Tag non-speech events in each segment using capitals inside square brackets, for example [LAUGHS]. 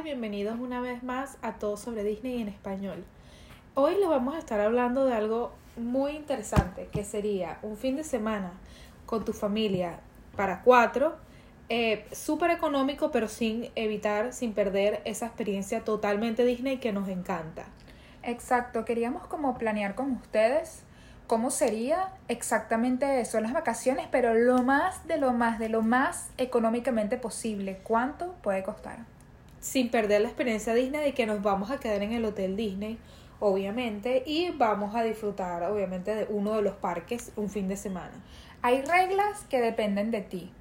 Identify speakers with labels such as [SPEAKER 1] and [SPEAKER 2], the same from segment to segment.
[SPEAKER 1] Bienvenidos una vez más a Todo sobre Disney en español. Hoy les vamos a estar hablando de algo muy interesante, que sería un fin de semana con tu familia para cuatro, eh, súper económico, pero sin evitar, sin perder esa experiencia totalmente Disney que nos encanta.
[SPEAKER 2] Exacto, queríamos como planear con ustedes cómo sería exactamente eso, las vacaciones, pero lo más de lo más, de lo más económicamente posible. ¿Cuánto puede costar?
[SPEAKER 1] Sin perder la experiencia Disney de que nos vamos a quedar en el Hotel Disney, obviamente, y vamos a disfrutar, obviamente, de uno de los parques un fin de semana.
[SPEAKER 2] Hay reglas que dependen de ti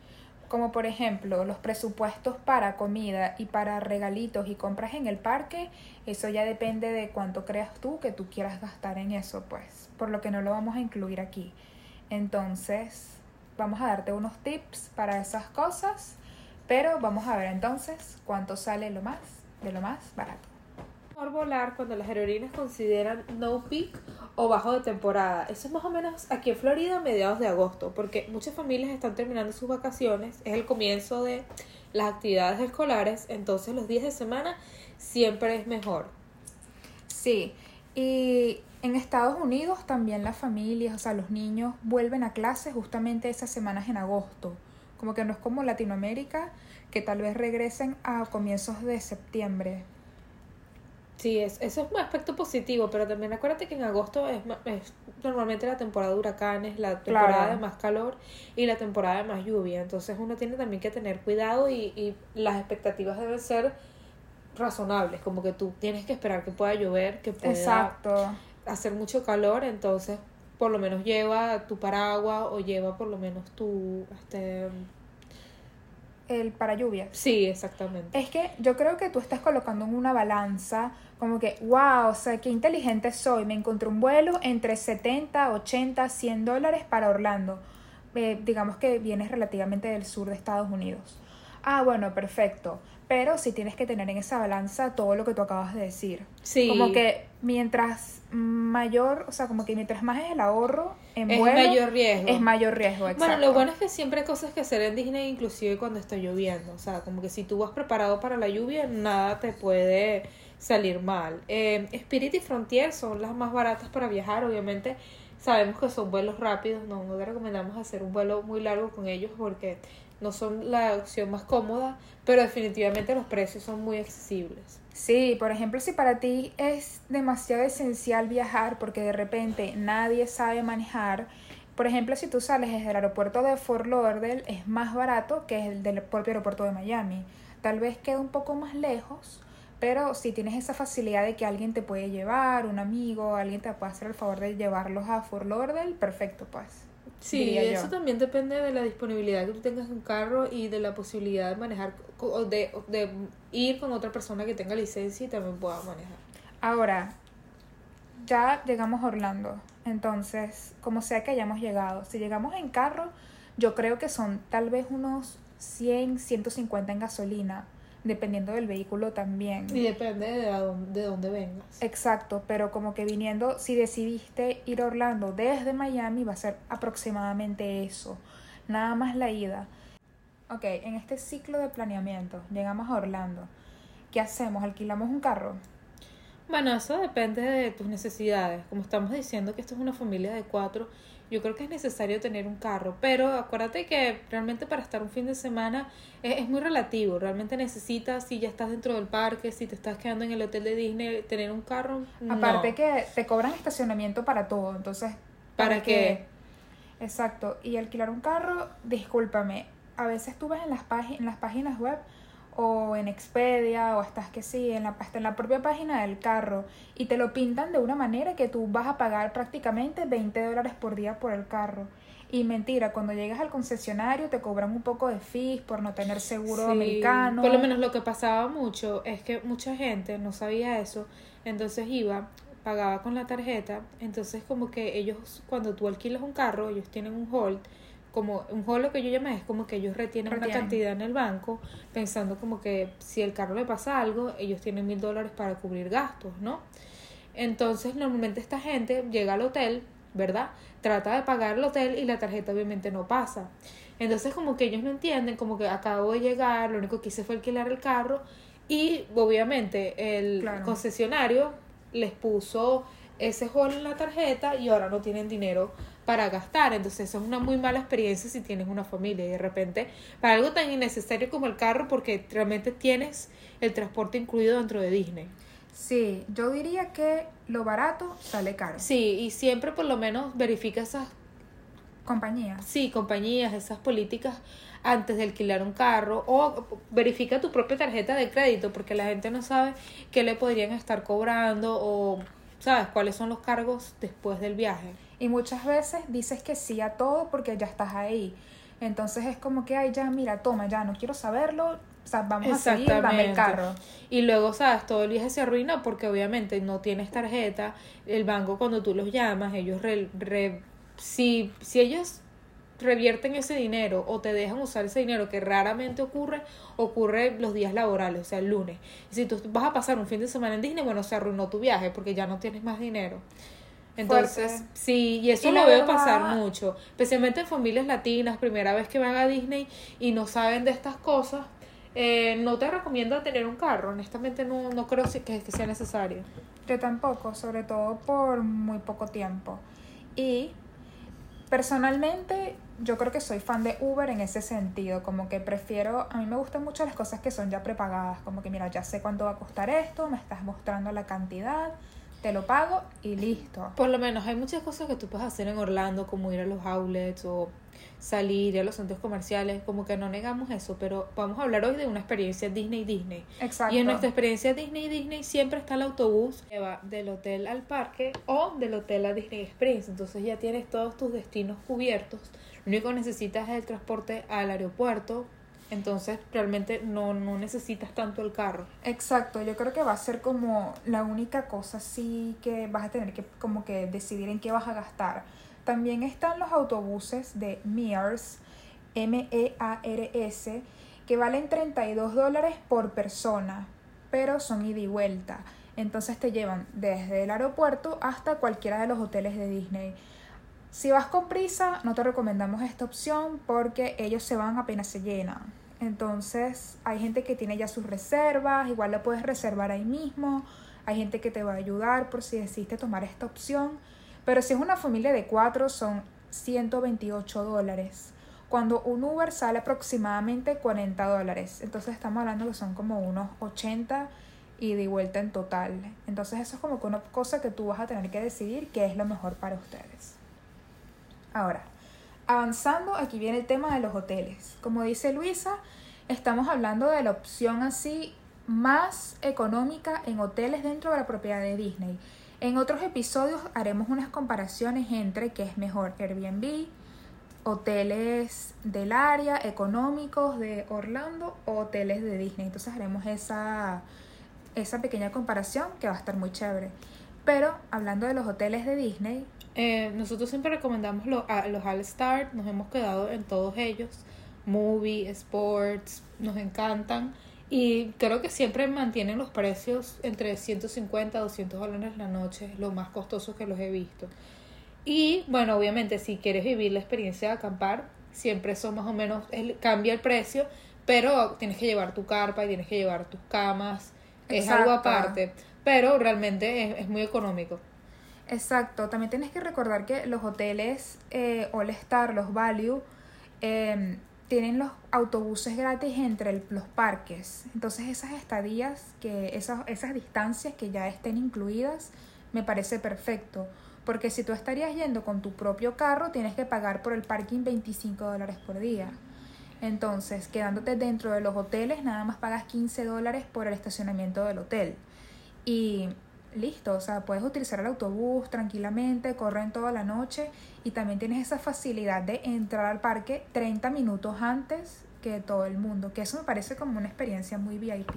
[SPEAKER 2] como por ejemplo los presupuestos para comida y para regalitos y compras en el parque, eso ya depende de cuánto creas tú que tú quieras gastar en eso, pues, por lo que no lo vamos a incluir aquí. Entonces, vamos a darte unos tips para esas cosas, pero vamos a ver entonces cuánto sale lo más de lo más barato
[SPEAKER 1] volar cuando las aerolíneas consideran no peak o bajo de temporada. Eso es más o menos aquí en Florida a mediados de agosto, porque muchas familias están terminando sus vacaciones, es el comienzo de las actividades escolares, entonces los días de semana siempre es mejor.
[SPEAKER 2] Sí, y en Estados Unidos también las familias, o sea, los niños vuelven a clases justamente esas semanas en agosto. Como que no es como Latinoamérica, que tal vez regresen a comienzos de septiembre.
[SPEAKER 1] Sí, es, eso es un aspecto positivo, pero también acuérdate que en agosto es, es normalmente la temporada de huracanes, la temporada de más calor y la temporada de más lluvia. Entonces uno tiene también que tener cuidado y, y las expectativas deben ser razonables, como que tú tienes que esperar que pueda llover, que pueda
[SPEAKER 2] Exacto.
[SPEAKER 1] hacer mucho calor, entonces por lo menos lleva tu paraguas o lleva por lo menos tu este
[SPEAKER 2] el para lluvia.
[SPEAKER 1] Sí, exactamente.
[SPEAKER 2] Es que yo creo que tú estás colocando en una balanza como que, wow, o sea, qué inteligente soy. Me encontré un vuelo entre 70, 80, 100 dólares para Orlando. Eh, digamos que vienes relativamente del sur de Estados Unidos. Ah, bueno, perfecto. Pero sí tienes que tener en esa balanza todo lo que tú acabas de decir.
[SPEAKER 1] Sí.
[SPEAKER 2] Como que mientras mayor, o sea, como que mientras más es el ahorro en
[SPEAKER 1] es
[SPEAKER 2] vuelo,
[SPEAKER 1] mayor riesgo.
[SPEAKER 2] es mayor riesgo, exacto.
[SPEAKER 1] Bueno, lo bueno es que siempre hay cosas que hacer en Disney, inclusive cuando está lloviendo. O sea, como que si tú vas preparado para la lluvia, nada te puede salir mal. Eh, Spirit y Frontier son las más baratas para viajar, obviamente. Sabemos que son vuelos rápidos, no, no te recomendamos hacer un vuelo muy largo con ellos porque no son la opción más cómoda, pero definitivamente los precios son muy accesibles.
[SPEAKER 2] Sí, por ejemplo, si para ti es demasiado esencial viajar porque de repente nadie sabe manejar, por ejemplo, si tú sales desde el aeropuerto de Fort Lauderdale es más barato que el del propio aeropuerto de Miami. Tal vez quede un poco más lejos, pero si tienes esa facilidad de que alguien te puede llevar, un amigo, alguien te puede hacer el favor de llevarlos a Fort Lauderdale, perfecto, pues.
[SPEAKER 1] Sí, eso también depende de la disponibilidad que tú tengas en un carro y de la posibilidad de manejar o de, de ir con otra persona que tenga licencia y también pueda manejar.
[SPEAKER 2] Ahora, ya llegamos a Orlando, entonces, como sea que hayamos llegado, si llegamos en carro, yo creo que son tal vez unos 100, 150 en gasolina dependiendo del vehículo también.
[SPEAKER 1] Y depende de, dónde, de dónde vengas.
[SPEAKER 2] Exacto, pero como que viniendo, si decidiste ir a Orlando desde Miami, va a ser aproximadamente eso, nada más la ida. Ok, en este ciclo de planeamiento, llegamos a Orlando. ¿Qué hacemos? ¿Alquilamos un carro?
[SPEAKER 1] Bueno, eso depende de tus necesidades. Como estamos diciendo que esto es una familia de cuatro, yo creo que es necesario tener un carro, pero acuérdate que realmente para estar un fin de semana es, muy relativo, realmente necesitas, si ya estás dentro del parque, si te estás quedando en el hotel de Disney, tener un carro.
[SPEAKER 2] Aparte que te cobran estacionamiento para todo, entonces...
[SPEAKER 1] ¿Para, qué?
[SPEAKER 2] Exacto, y alquilar un carro, discúlpame, a veces tú ves en las, en las páginas web o en Expedia o estás que sí, en la, hasta en la propia página del carro y te lo pintan de una manera que tú vas a pagar prácticamente 20 dólares por día por el carro. Y mentira, cuando llegas al concesionario te cobran un poco de fees por no tener seguro americano.
[SPEAKER 1] Por lo menos lo que pasaba mucho es que mucha gente no sabía eso, entonces iba, pagaba con la tarjeta, entonces como que ellos cuando tú alquilas un carro, ellos tienen un hold como un lo que yo llamé es como que ellos retienen, una cantidad en el banco pensando como que si el carro le pasa algo ellos tienen mil dólares para cubrir gastos no entonces normalmente esta gente llega al hotel verdad trata de pagar el hotel y la tarjeta obviamente no pasa. Entonces como que ellos no entienden como que acabo de llegar lo único que hice fue alquilar el carro Y obviamente el
[SPEAKER 2] Claro.
[SPEAKER 1] concesionario les puso ese hall en la tarjeta y ahora no tienen dinero para gastar. Entonces eso es una muy mala experiencia si tienes una familia y de repente para algo tan innecesario como el carro porque realmente tienes el transporte incluido dentro de Disney.
[SPEAKER 2] Sí, yo diría que lo barato sale caro.
[SPEAKER 1] Sí, y siempre por lo menos verifica esas
[SPEAKER 2] Compañías.
[SPEAKER 1] sí, compañías, esas políticas antes de alquilar un carro o verifica tu propia tarjeta de crédito porque la gente no sabe qué le podrían estar cobrando o sabes cuáles son los cargos después del viaje.
[SPEAKER 2] Y muchas veces dices que sí a todo porque ya estás ahí. Entonces es como que, ay, ya, mira, toma, ya, no quiero saberlo. O sea, vamos a seguir, dame el carro.
[SPEAKER 1] Y luego, sabes, todo el viaje se arruina porque obviamente no tienes tarjeta. El banco cuando tú los llamas, ellos re- re- si, si ellos revierten ese dinero o te dejan usar ese dinero que raramente ocurre, ocurre los días laborales, o sea, el lunes. Y si tú vas a pasar un fin de semana en Disney, bueno, se arruinó tu viaje porque ya no tienes más dinero. Entonces,
[SPEAKER 2] Fuerte.
[SPEAKER 1] sí, y eso
[SPEAKER 2] Y
[SPEAKER 1] lo veo
[SPEAKER 2] verdad-
[SPEAKER 1] pasar mucho, especialmente en familias latinas, primera vez que van a Disney y no saben de estas cosas. Eh, no te recomiendo tener un carro, honestamente no, no creo que, que sea necesario.
[SPEAKER 2] Yo tampoco, sobre todo por muy poco tiempo. Y personalmente yo creo que soy fan de Uber en ese sentido, como que prefiero, a mí me gustan mucho las cosas que son ya prepagadas, como que mira, ya sé cuánto va a costar esto, me estás mostrando la cantidad, te lo pago y listo.
[SPEAKER 1] Por lo menos hay muchas cosas que tú puedes hacer en Orlando, como ir a los outlets o salir a los centros comerciales, como que no negamos eso, pero vamos a hablar hoy de una experiencia Disney Disney.
[SPEAKER 2] Exacto.
[SPEAKER 1] Y en nuestra experiencia Disney Disney siempre está el autobús que va del hotel al parque o del hotel a Disney Springs. Entonces ya tienes todos tus destinos cubiertos. Lo único que necesitas es el transporte al aeropuerto. Entonces realmente no, no necesitas tanto el carro.
[SPEAKER 2] Exacto, yo creo que va a ser como la única cosa sí que vas a tener que como que decidir en qué vas a gastar. También están los autobuses de MEARS, M-E-A-R-S, que valen 32 dólares por persona, pero son ida y vuelta. Entonces te llevan desde el aeropuerto hasta cualquiera de los hoteles de Disney. Si vas con prisa, no te recomendamos esta opción porque ellos se van apenas se llenan. Entonces, hay gente que tiene ya sus reservas, igual la puedes reservar ahí mismo. Hay gente que te va a ayudar por si decidiste tomar esta opción. Pero si es una familia de cuatro, son 128 dólares. Cuando un Uber sale aproximadamente 40 dólares. Entonces, estamos hablando que son como unos 80 y de vuelta en total. Entonces, eso es como que una cosa que tú vas a tener que decidir qué es lo mejor para ustedes. Ahora, avanzando, aquí viene el tema de los hoteles. Como dice Luisa, estamos hablando de la opción así más económica en hoteles dentro de la propiedad de Disney. En otros episodios haremos unas comparaciones entre qué es mejor Airbnb, hoteles del área, económicos de Orlando o hoteles de Disney. Entonces haremos esa, esa pequeña comparación que va a estar muy chévere. Pero hablando de los hoteles de Disney,
[SPEAKER 1] Eh, nosotros siempre recomendamos lo- a los All Star, nos hemos quedado en todos ellos. Movie, Sports, nos encantan. Y creo que siempre mantienen los precios entre 150 a 200 dólares la noche, lo más costoso que los he visto. Y bueno, obviamente si quieres vivir la experiencia de acampar, siempre son más o menos, el- cambia el precio, pero tienes que llevar tu carpa y tienes que llevar tus camas, es algo aparte, pero realmente es, es muy económico.
[SPEAKER 2] Exacto, también tienes que recordar que los hoteles eh, All Star, los Value, eh, tienen los autobuses gratis entre los parques. Entonces esas estadías, que esas, esas distancias que ya estén incluidas, me parece perfecto. Porque si tú estarías yendo con tu propio carro, tienes que pagar por el parking 25 dólares por día. Entonces, quedándote dentro de los hoteles, nada más pagas 15 dólares por el estacionamiento del hotel. Y listo, o sea, puedes utilizar el autobús tranquilamente, corren toda la noche y también tienes esa facilidad de entrar al parque 30 minutos antes que todo el mundo, que eso me parece como una experiencia muy VIP.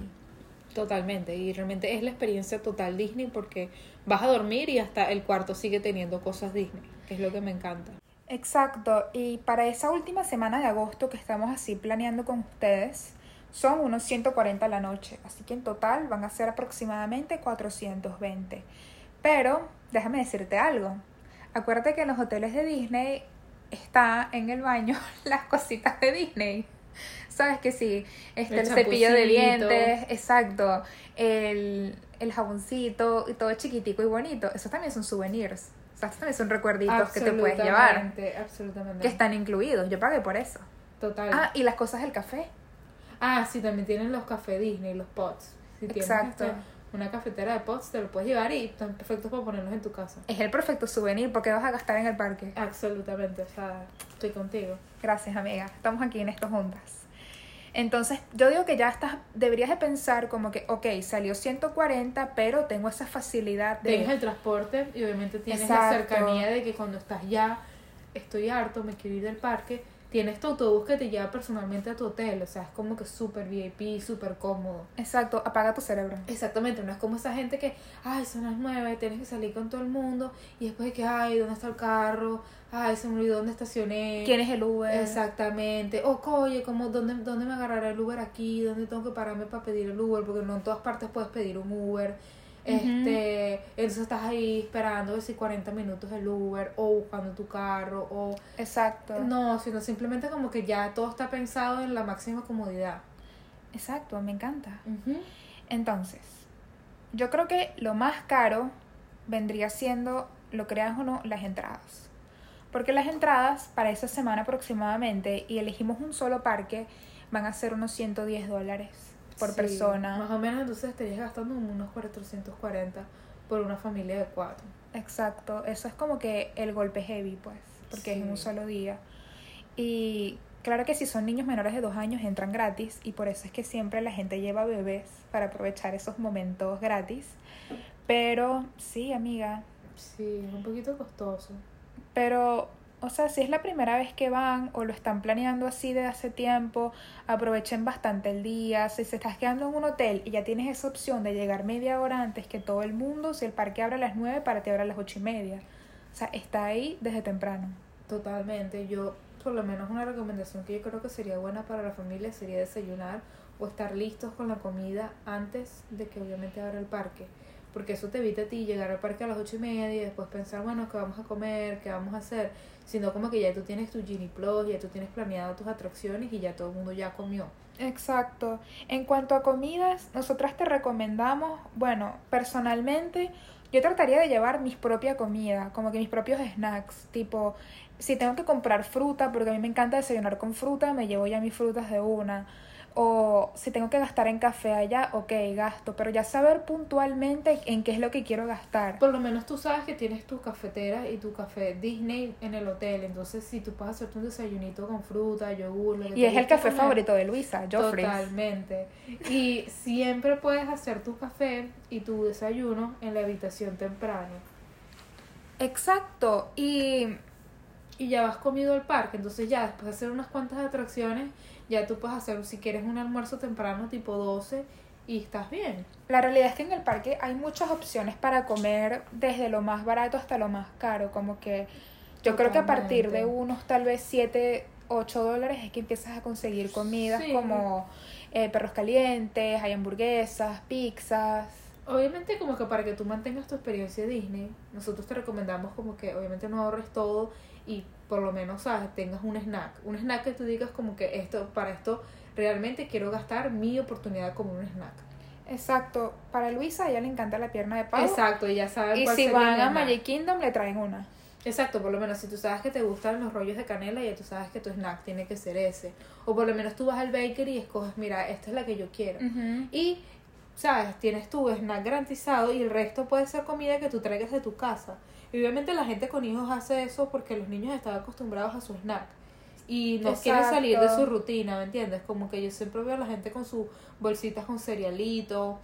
[SPEAKER 1] Totalmente, y realmente es la experiencia total Disney porque vas a dormir y hasta el cuarto sigue teniendo cosas Disney, que es lo que me encanta.
[SPEAKER 2] Exacto, y para esa última semana de agosto que estamos así planeando con ustedes, son unos 140 a la noche, así que en total van a ser aproximadamente 420. Pero déjame decirte algo, acuérdate que en los hoteles de Disney está en el baño [LAUGHS] las cositas de Disney. Sabes que sí, este,
[SPEAKER 1] El
[SPEAKER 2] el, cepillo de dientes, exacto, el, el jaboncito y todo chiquitico y bonito, eso también son souvenirs. O sea, estos también son recuerditos que te puedes llevar,
[SPEAKER 1] Absolutamente, Absolutamente.
[SPEAKER 2] que están incluidos. Yo pagué por eso.
[SPEAKER 1] Total.
[SPEAKER 2] Ah, y las cosas del café.
[SPEAKER 1] Ah, sí, también tienen los cafés Disney, los pots. Si tienes
[SPEAKER 2] Exacto.
[SPEAKER 1] este, una cafetera de pots, te lo puedes llevar y están perfectos para ponerlos en tu casa.
[SPEAKER 2] Es el perfecto souvenir porque vas a gastar en el parque.
[SPEAKER 1] Absolutamente, o sea, estoy contigo.
[SPEAKER 2] Gracias, amiga. Estamos aquí en esto juntas. Entonces, yo digo que ya estás, deberías de pensar como que, ok, salió 140, pero tengo esa facilidad de...
[SPEAKER 1] Tienes el transporte y obviamente tienes
[SPEAKER 2] Exacto.
[SPEAKER 1] la cercanía de que cuando estás ya, estoy harto, me quiero ir del parque, tienes tu autobús que te lleva personalmente a tu hotel, o sea, es como que súper VIP, súper cómodo.
[SPEAKER 2] Exacto, apaga tu cerebro.
[SPEAKER 1] Exactamente, no es como esa gente que, ay, son las nueve, tienes que salir con todo el mundo y después de que, ay, ¿dónde está el carro? Ay, se me olvidó dónde estacioné.
[SPEAKER 2] ¿Quién es el Uber?
[SPEAKER 1] Exactamente. O, oye, ¿cómo, dónde, ¿dónde me agarrará el Uber aquí? ¿Dónde tengo que pararme para pedir el Uber? Porque no en todas partes puedes pedir un Uber. Este, entonces estás ahí esperando si 40 minutos el Uber o buscando tu carro o
[SPEAKER 2] Exacto.
[SPEAKER 1] no, sino simplemente como que ya todo está pensado en la máxima comodidad.
[SPEAKER 2] Exacto, me encanta. Entonces, yo creo que lo más caro vendría siendo, lo creas o no, las entradas. Porque las entradas para esa semana aproximadamente, y elegimos un solo parque, van a ser unos 110 dólares por
[SPEAKER 1] Sí,
[SPEAKER 2] persona.
[SPEAKER 1] Más o menos entonces estarías gastando unos 440 por una familia de cuatro.
[SPEAKER 2] Exacto, eso es como que el golpe heavy, pues, porque es en un solo día. Y claro que si son niños menores de dos años entran gratis y por eso es que siempre la gente lleva bebés para aprovechar esos momentos gratis. Pero sí, amiga,
[SPEAKER 1] Sí, es un poquito costoso.
[SPEAKER 2] pero, o sea, si es la primera vez que van o lo están planeando así de hace tiempo, aprovechen bastante el día. Si se estás quedando en un hotel y ya tienes esa opción de llegar media hora antes que todo el mundo, si el parque abre a las 9, para ti abre a las ocho y media. O sea, está ahí desde temprano.
[SPEAKER 1] Totalmente. Yo, por lo menos una recomendación que yo creo que sería buena para la familia sería desayunar o estar listos con la comida antes de que obviamente abra el parque. Porque eso te evita a ti llegar al parque a las ocho y media y después pensar, bueno, ¿qué vamos a comer? ¿Qué vamos a hacer? Sino como que ya tú tienes tu Genie Plus, ya tú tienes planeado tus atracciones y ya todo el mundo ya comió.
[SPEAKER 2] Exacto. En cuanto a comidas, nosotras te recomendamos, bueno, personalmente, yo trataría de llevar mis propia comida, como que mis propios snacks, tipo, si tengo que comprar fruta, porque a mí me encanta desayunar con fruta, me llevo ya mis frutas de una. O si tengo que gastar en café allá, ok, gasto, pero ya saber puntualmente en qué es lo que quiero gastar.
[SPEAKER 1] Por lo menos tú sabes que tienes tu cafetera y tu café Disney en el hotel. Entonces, si tú puedes hacerte un desayunito con fruta, yogur, lo que
[SPEAKER 2] Y es el café
[SPEAKER 1] comer,
[SPEAKER 2] favorito de Luisa, Joffrey.
[SPEAKER 1] Totalmente. Y siempre puedes hacer tu café y tu desayuno en la habitación temprano.
[SPEAKER 2] Exacto. Y
[SPEAKER 1] Y ya has comido al parque. Entonces, ya después de hacer unas cuantas atracciones, ya tú puedes hacer, si quieres, un almuerzo temprano tipo 12 y estás bien.
[SPEAKER 2] La realidad es que en el parque hay muchas opciones para comer, desde lo más barato hasta lo más caro. Como que yo creo que a partir de unos tal vez 7, 8 dólares es que empiezas a conseguir comidas
[SPEAKER 1] Sí.
[SPEAKER 2] como eh, perros calientes, hay hamburguesas, pizzas.
[SPEAKER 1] Obviamente como que para que tú mantengas tu experiencia Disney, nosotros te recomendamos como que obviamente no ahorres todo y por lo menos, ¿sabes? Tengas un snack. Un snack que tú digas como que esto, para esto realmente quiero gastar mi oportunidad como un snack.
[SPEAKER 2] Exacto. Para Luisa ella le encanta la pierna de pavo.
[SPEAKER 1] Exacto, y ya saben
[SPEAKER 2] Y
[SPEAKER 1] cuál
[SPEAKER 2] si van a. Magic Kingdom le traen una.
[SPEAKER 1] Exacto, por lo menos si tú sabes que te gustan los rollos de canela, ya tú sabes que tu snack tiene que ser ese. O por lo menos tú vas al bakery y escoges, mira, esta es la que yo quiero. Y, sabes, tienes tu snack garantizado y el resto puede ser comida que tú traigas de tu casa. Y obviamente la gente con hijos hace eso porque los niños están acostumbrados a su snack. Y no quieren salir de su rutina, ¿me entiendes? Como que yo siempre veo a la gente con sus bolsitas con cerealito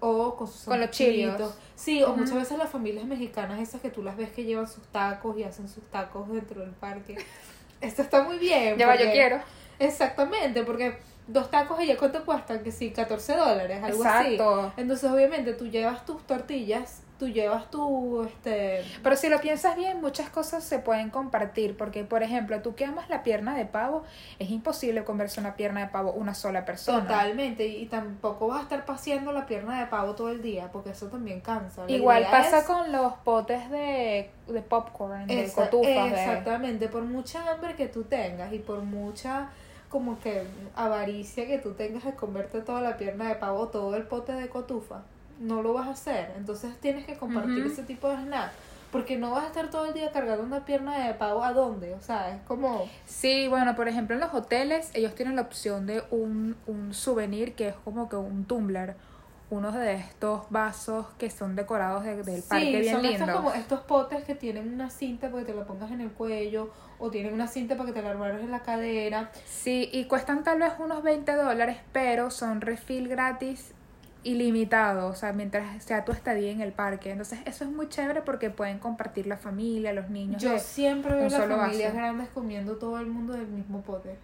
[SPEAKER 1] o con sus
[SPEAKER 2] Con los. Cheerios.
[SPEAKER 1] Sí, o muchas veces las familias mexicanas esas que tú las ves que llevan sus tacos y hacen sus tacos dentro del parque. [LAUGHS] Esto está muy bien.
[SPEAKER 2] Ya va, yo quiero.
[SPEAKER 1] Exactamente, porque dos tacos allá cuánto cuestan, que sí, 14 dólares, algo así.
[SPEAKER 2] Exacto.
[SPEAKER 1] Entonces, obviamente, tú llevas tus tortillas, tú llevas tu, este...
[SPEAKER 2] Pero si lo piensas bien, muchas cosas se pueden compartir, porque por ejemplo, tú que amas la pierna de pavo, es imposible comerse una pierna de pavo una sola persona.
[SPEAKER 1] Totalmente, y, tampoco vas a estar paseando la pierna de pavo todo el día, porque eso también cansa. La
[SPEAKER 2] Igual pasa
[SPEAKER 1] es-
[SPEAKER 2] con los potes de, de popcorn, de
[SPEAKER 1] Esa-
[SPEAKER 2] cotufas. de-
[SPEAKER 1] Exactamente, por mucha hambre que tú tengas y por mucha como que avaricia que tú tengas de comerte toda la pierna de pavo todo el pote de cotufa. No lo vas a hacer. Entonces tienes que compartir ese tipo de snack. Porque no vas a estar todo el día cargando una pierna de pavo a dónde. O sea, es como.
[SPEAKER 2] Sí, bueno, por ejemplo, en los hoteles ellos tienen la opción de un, un souvenir que es como que un tumbler, unos de estos vasos que son decorados de- del parque
[SPEAKER 1] sí,
[SPEAKER 2] bien
[SPEAKER 1] son estos
[SPEAKER 2] lindos.
[SPEAKER 1] como estos potes que tienen una cinta para que te la pongas en el cuello. O tienen una cinta para que te la amarres en la cadera.
[SPEAKER 2] Sí, y cuestan tal vez unos 20 dólares, pero son refill gratis ilimitado, o sea, mientras sea tu estadía en el parque. Entonces, eso es muy chévere porque pueden compartir la familia, los niños.
[SPEAKER 1] Yo siempre veo las familias
[SPEAKER 2] vaso.
[SPEAKER 1] grandes comiendo todo el mundo del mismo pote.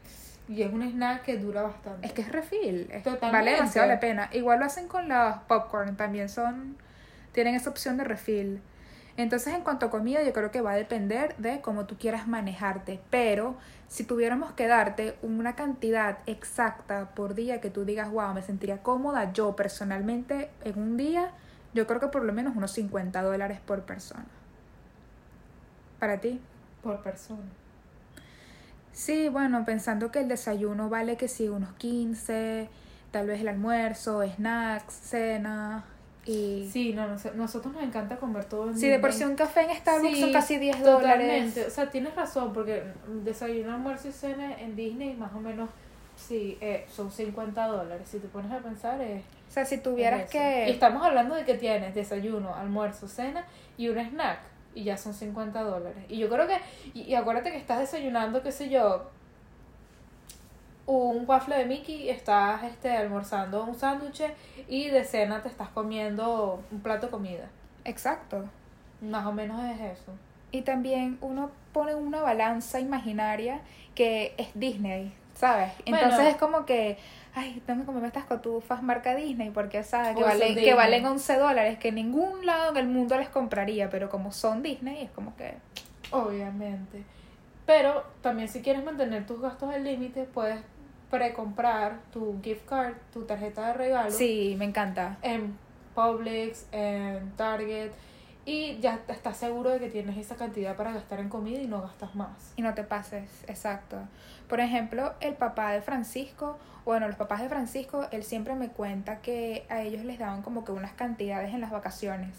[SPEAKER 1] Y es un snack que dura bastante.
[SPEAKER 2] Es que es refill, es- vale demasiado la pena. Igual lo hacen con los popcorn, también son, tienen esa opción de refill. Entonces, en cuanto a comida, yo creo que va a depender de cómo tú quieras manejarte. Pero si tuviéramos que darte una cantidad exacta por día que tú digas, wow, me sentiría cómoda, yo personalmente en un día, yo creo que por lo menos unos 50 dólares por persona. Para ti.
[SPEAKER 1] Por persona.
[SPEAKER 2] Sí, bueno, pensando que el desayuno vale que sí, unos 15, tal vez el almuerzo, snacks, cena y...
[SPEAKER 1] Sí, no, nos- nosotros nos encanta comer todo en
[SPEAKER 2] Sí, de por sí un café en Starbucks
[SPEAKER 1] Sí,
[SPEAKER 2] son casi 10 dólares.
[SPEAKER 1] Totalmente. O sea, tienes razón, porque desayuno, almuerzo y cena en Disney más o menos, sí, eh, son 50 dólares. Si te pones a pensar, es...
[SPEAKER 2] O sea, si tuvieras que...
[SPEAKER 1] Y estamos hablando de que tienes desayuno, almuerzo, cena y un snack. Y ya son 50 dólares. Y yo creo que... Y, y acuérdate que estás desayunando, qué sé yo, un waffle de Mickey, estás este, almorzando un sándwich y de cena te estás comiendo un plato de comida.
[SPEAKER 2] Exacto.
[SPEAKER 1] Más o menos es eso.
[SPEAKER 2] Y también uno pone una balanza imaginaria que es Disney, ¿sabes? Entonces
[SPEAKER 1] Bueno.
[SPEAKER 2] es como que, ay, tengo que comerme estas cotufas marca Disney porque, ¿sabes? Que,
[SPEAKER 1] O
[SPEAKER 2] valen, que valen 11 dólares, que en ningún lado en el mundo les compraría, pero como son Disney es como que...
[SPEAKER 1] Obviamente. Pero también si quieres mantener tus gastos al límite, puedes precomprar tu gift card, tu tarjeta de regalo
[SPEAKER 2] Sí, me encanta.
[SPEAKER 1] en Publix, en Target y ya estás seguro de que tienes esa cantidad para gastar en comida y no gastas más.
[SPEAKER 2] Y no te pases, exacto. Por ejemplo, el papá de Francisco, bueno, los papás de Francisco, él siempre me cuenta que a ellos les daban como que unas cantidades en las vacaciones.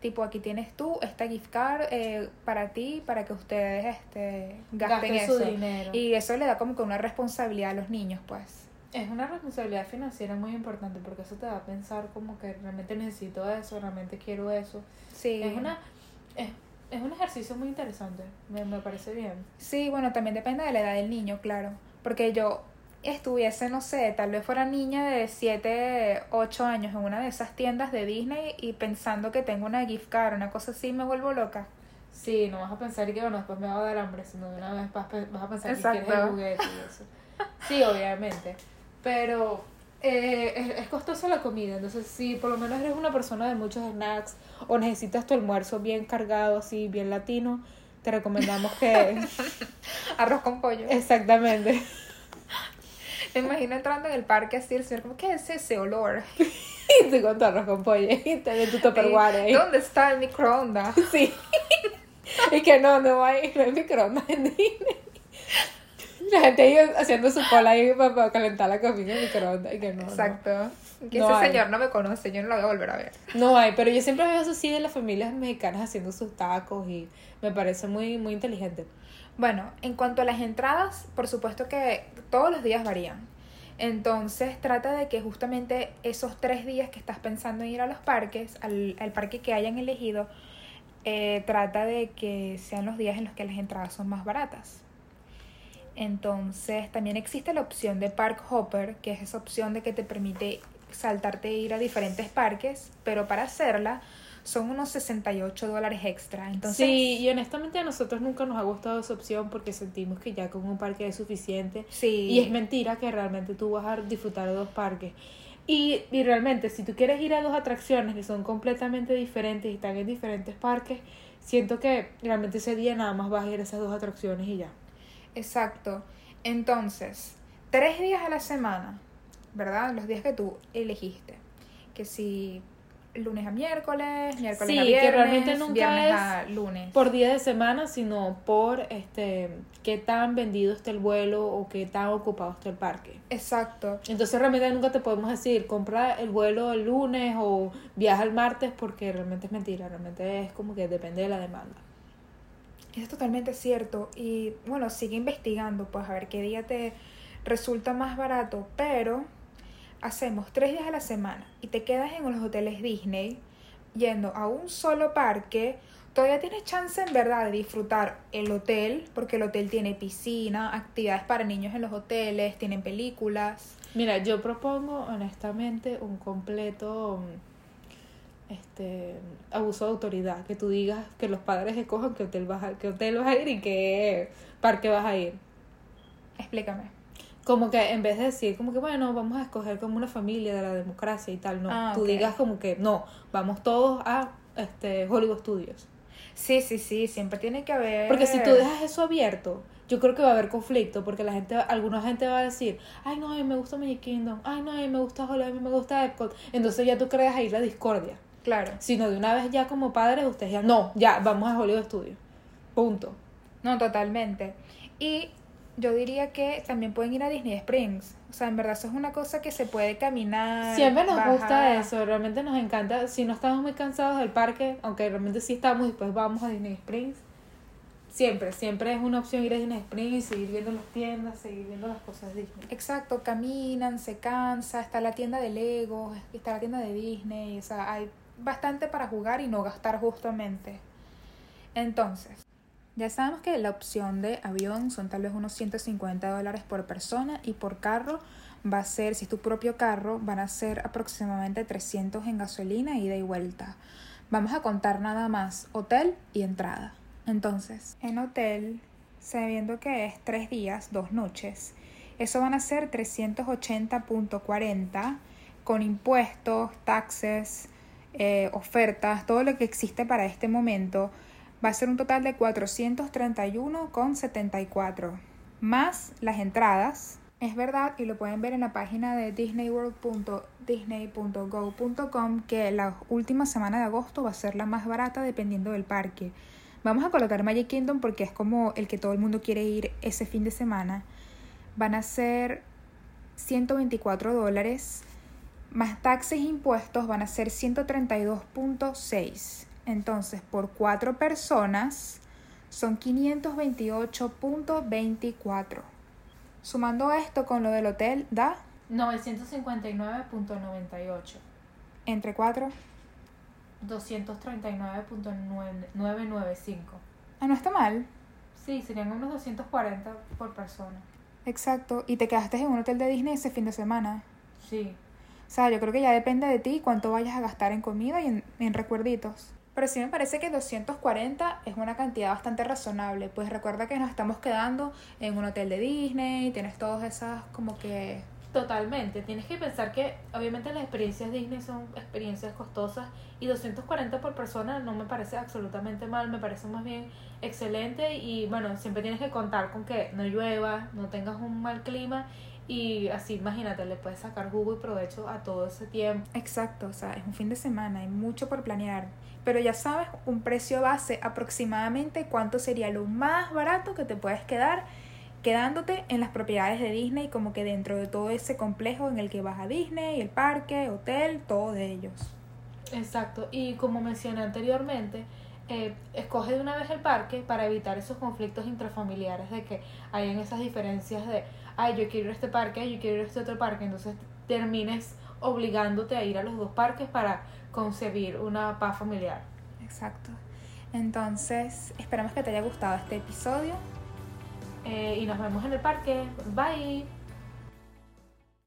[SPEAKER 2] Tipo, aquí tienes tú esta gift card eh, para ti, para que ustedes este, gasten
[SPEAKER 1] Gasten su
[SPEAKER 2] eso.
[SPEAKER 1] dinero.
[SPEAKER 2] Y eso le da como que una responsabilidad a los niños, pues.
[SPEAKER 1] Es una responsabilidad financiera muy importante porque eso te da a pensar como que realmente necesito eso, realmente quiero eso.
[SPEAKER 2] Sí.
[SPEAKER 1] Es una es, es un ejercicio muy interesante, me, me parece bien.
[SPEAKER 2] Sí, bueno, también depende de la edad del niño, claro. Porque yo estuviese, no sé, tal vez fuera niña de 7, 8 años en una de esas tiendas de Disney y pensando que tengo una gift card, una cosa así, me vuelvo loca.
[SPEAKER 1] Sí, no vas a pensar que bueno, después me va a dar hambre, sino de una vez vas, vas a pensar
[SPEAKER 2] Exacto.
[SPEAKER 1] que quieres el juguete y eso. Sí, obviamente. Pero eh, es, es costosa la comida, entonces si por lo menos eres una persona de muchos snacks o necesitas tu almuerzo bien cargado, así, bien latino, te recomendamos que... [LAUGHS]
[SPEAKER 2] Arroz con pollo.
[SPEAKER 1] Exactamente. [LAUGHS]
[SPEAKER 2] Me imagino entrando en el parque así, el señor, como, ¿qué es ese olor?
[SPEAKER 1] Y tú con arroz con pollo y te de tu tupperware ahí.
[SPEAKER 2] ¿Dónde está el microondas? [LAUGHS]
[SPEAKER 1] Sí. y que no, no hay, no hay microondas en. [LAUGHS] La gente ahí haciendo su cola ahí para, para calentar la comida en microondas y que no. no.
[SPEAKER 2] Exacto. Que
[SPEAKER 1] No
[SPEAKER 2] ese
[SPEAKER 1] hay.
[SPEAKER 2] señor no me conoce, yo no lo voy a volver a ver.
[SPEAKER 1] No hay, pero yo siempre veo eso sí de las familias mexicanas haciendo sus tacos y me parece muy, muy inteligente.
[SPEAKER 2] Bueno, en cuanto a las entradas, por supuesto que todos los días varían. Entonces trata de que justamente esos tres días que estás pensando en ir a los parques, al, al parque que hayan elegido, eh, trata de que sean los días en los que las entradas son más baratas. Entonces también existe la opción de Park Hopper, que es esa opción de que te permite saltarte e ir a diferentes parques, pero para hacerla son unos 68 dólares extra. Entonces,
[SPEAKER 1] sí, y honestamente a nosotros nunca nos ha gustado esa opción porque sentimos que ya con un parque es suficiente.
[SPEAKER 2] sí.
[SPEAKER 1] Y es mentira que realmente tú vas a disfrutar de dos parques. Y, y realmente, si tú quieres ir a dos atracciones que son completamente diferentes y están en diferentes parques, siento que realmente ese día nada más vas a ir a esas dos atracciones y ya.
[SPEAKER 2] Exacto. Entonces, tres días a la semana, ¿verdad? Los días que tú elegiste. Que si lunes a miércoles, miércoles
[SPEAKER 1] Sí,
[SPEAKER 2] a
[SPEAKER 1] que
[SPEAKER 2] viernes,
[SPEAKER 1] realmente nunca
[SPEAKER 2] viernes
[SPEAKER 1] es
[SPEAKER 2] a lunes.
[SPEAKER 1] por día de semana, sino por este qué tan vendido está el vuelo o qué tan ocupado está el parque.
[SPEAKER 2] Exacto.
[SPEAKER 1] Entonces realmente nunca te podemos decir, compra el vuelo el lunes o viaja el martes porque realmente es mentira, realmente es como que depende de la demanda.
[SPEAKER 2] Es totalmente cierto. Y bueno, sigue investigando, pues a ver qué día te resulta más barato. Pero hacemos tres días a la semana y te quedas en los hoteles Disney yendo a un solo parque. Todavía tienes chance en verdad de disfrutar el hotel, porque el hotel tiene piscina, actividades para niños en los hoteles, tienen películas.
[SPEAKER 1] Mira, yo propongo honestamente un completo mm, este abuso de autoridad, que tú digas que los padres escojan qué hotel vas a, qué hotel vas a ir y qué parque vas a ir.
[SPEAKER 2] Explícame.
[SPEAKER 1] Como que en vez de decir como que bueno, vamos a escoger como una familia de la democracia y tal, no,
[SPEAKER 2] Ah,
[SPEAKER 1] tú digas como que no, vamos todos a este Hollywood Studios.
[SPEAKER 2] Sí, sí, sí, siempre tiene que haber...
[SPEAKER 1] Porque si tú dejas eso abierto, yo creo que va a haber conflicto, porque la gente, alguna gente va a decir, ay no, a mí me gusta Magic Kingdom, ay no, a mí me gusta Hollywood, a mí me gusta Epcot, entonces ya tú creas ahí la discordia.
[SPEAKER 2] Claro.
[SPEAKER 1] Sino de una vez ya como padres, ustedes ya, no, ya, vamos a Hollywood Studios. Punto.
[SPEAKER 2] No, totalmente. Y yo diría que también pueden ir a Disney Springs. O sea, en verdad eso es una cosa que se puede caminar.
[SPEAKER 1] Siempre nos
[SPEAKER 2] bajar.
[SPEAKER 1] gusta eso, realmente nos encanta. Si no estamos muy cansados del parque, aunque realmente sí estamos y después vamos a Disney Springs. Siempre, siempre es una opción ir a Disney Springs, seguir viendo las tiendas, seguir viendo las cosas Disney.
[SPEAKER 2] Exacto, caminan, se cansa, está la tienda de Lego, está la tienda de Disney, o sea, hay bastante para jugar y no gastar justamente. Entonces, ya sabemos que la opción de avión son tal vez unos 150 dólares por persona y por carro va a ser, si es tu propio carro, van a ser aproximadamente 300 en gasolina, ida y vuelta. Vamos a contar nada más hotel y entrada. Entonces, en hotel, sabiendo que es tres días, dos noches, eso van a ser 380.40 con impuestos, taxes, eh, ofertas, todo lo que existe para este momento. Va a ser un total de 431,74 más las entradas. Es verdad, y lo pueden ver en la página de disneyworld.disney.go.com, que la última semana de agosto va a ser la más barata dependiendo del parque. Vamos a colocar Magic Kingdom porque es como el que todo el mundo quiere ir ese fin de semana. Van a ser 124 dólares, más taxes e impuestos van a ser 132.6. Entonces, por cuatro personas son 528.24. Sumando esto con lo del hotel, da
[SPEAKER 1] 959.98.
[SPEAKER 2] entre cuatro.
[SPEAKER 1] 239.995.
[SPEAKER 2] Ah, no está mal.
[SPEAKER 1] Sí, serían unos 240 por persona.
[SPEAKER 2] Exacto. Y te quedaste en un hotel de Disney ese fin de semana.
[SPEAKER 1] Sí.
[SPEAKER 2] O sea, yo creo que ya depende de ti cuánto vayas a gastar en comida y en, recuerditos. Pero sí me parece que 240 es una cantidad bastante razonable. Pues recuerda que nos estamos quedando en un hotel de Disney, tienes todas esas como que...
[SPEAKER 1] Totalmente. Tienes que pensar que obviamente las experiencias Disney son experiencias costosas y 240 por persona no me parece absolutamente mal, me parece más bien excelente y bueno, siempre tienes que contar con que no llueva, no tengas un mal clima y así imagínate, le puedes sacar jugo y provecho a todo ese tiempo.
[SPEAKER 2] Exacto, o sea, es un fin de semana, hay mucho por planear. Pero ya sabes, un precio base aproximadamente cuánto sería lo más barato que te puedes quedar quedándote en las propiedades de Disney, como que dentro de todo ese complejo en el que vas a Disney, el parque, hotel, todo de ellos.
[SPEAKER 1] Exacto, y como mencioné anteriormente, eh, escoge de una vez el parque para evitar esos conflictos intrafamiliares de que hayan esas diferencias de, ay, yo quiero ir a este parque, ay, yo quiero ir a este otro parque, entonces termines obligándote a ir a los dos parques para concebir una paz familiar.
[SPEAKER 2] Exacto. Entonces, esperamos que te haya gustado este episodio.
[SPEAKER 1] Eh, y nos vemos en el parque. Bye.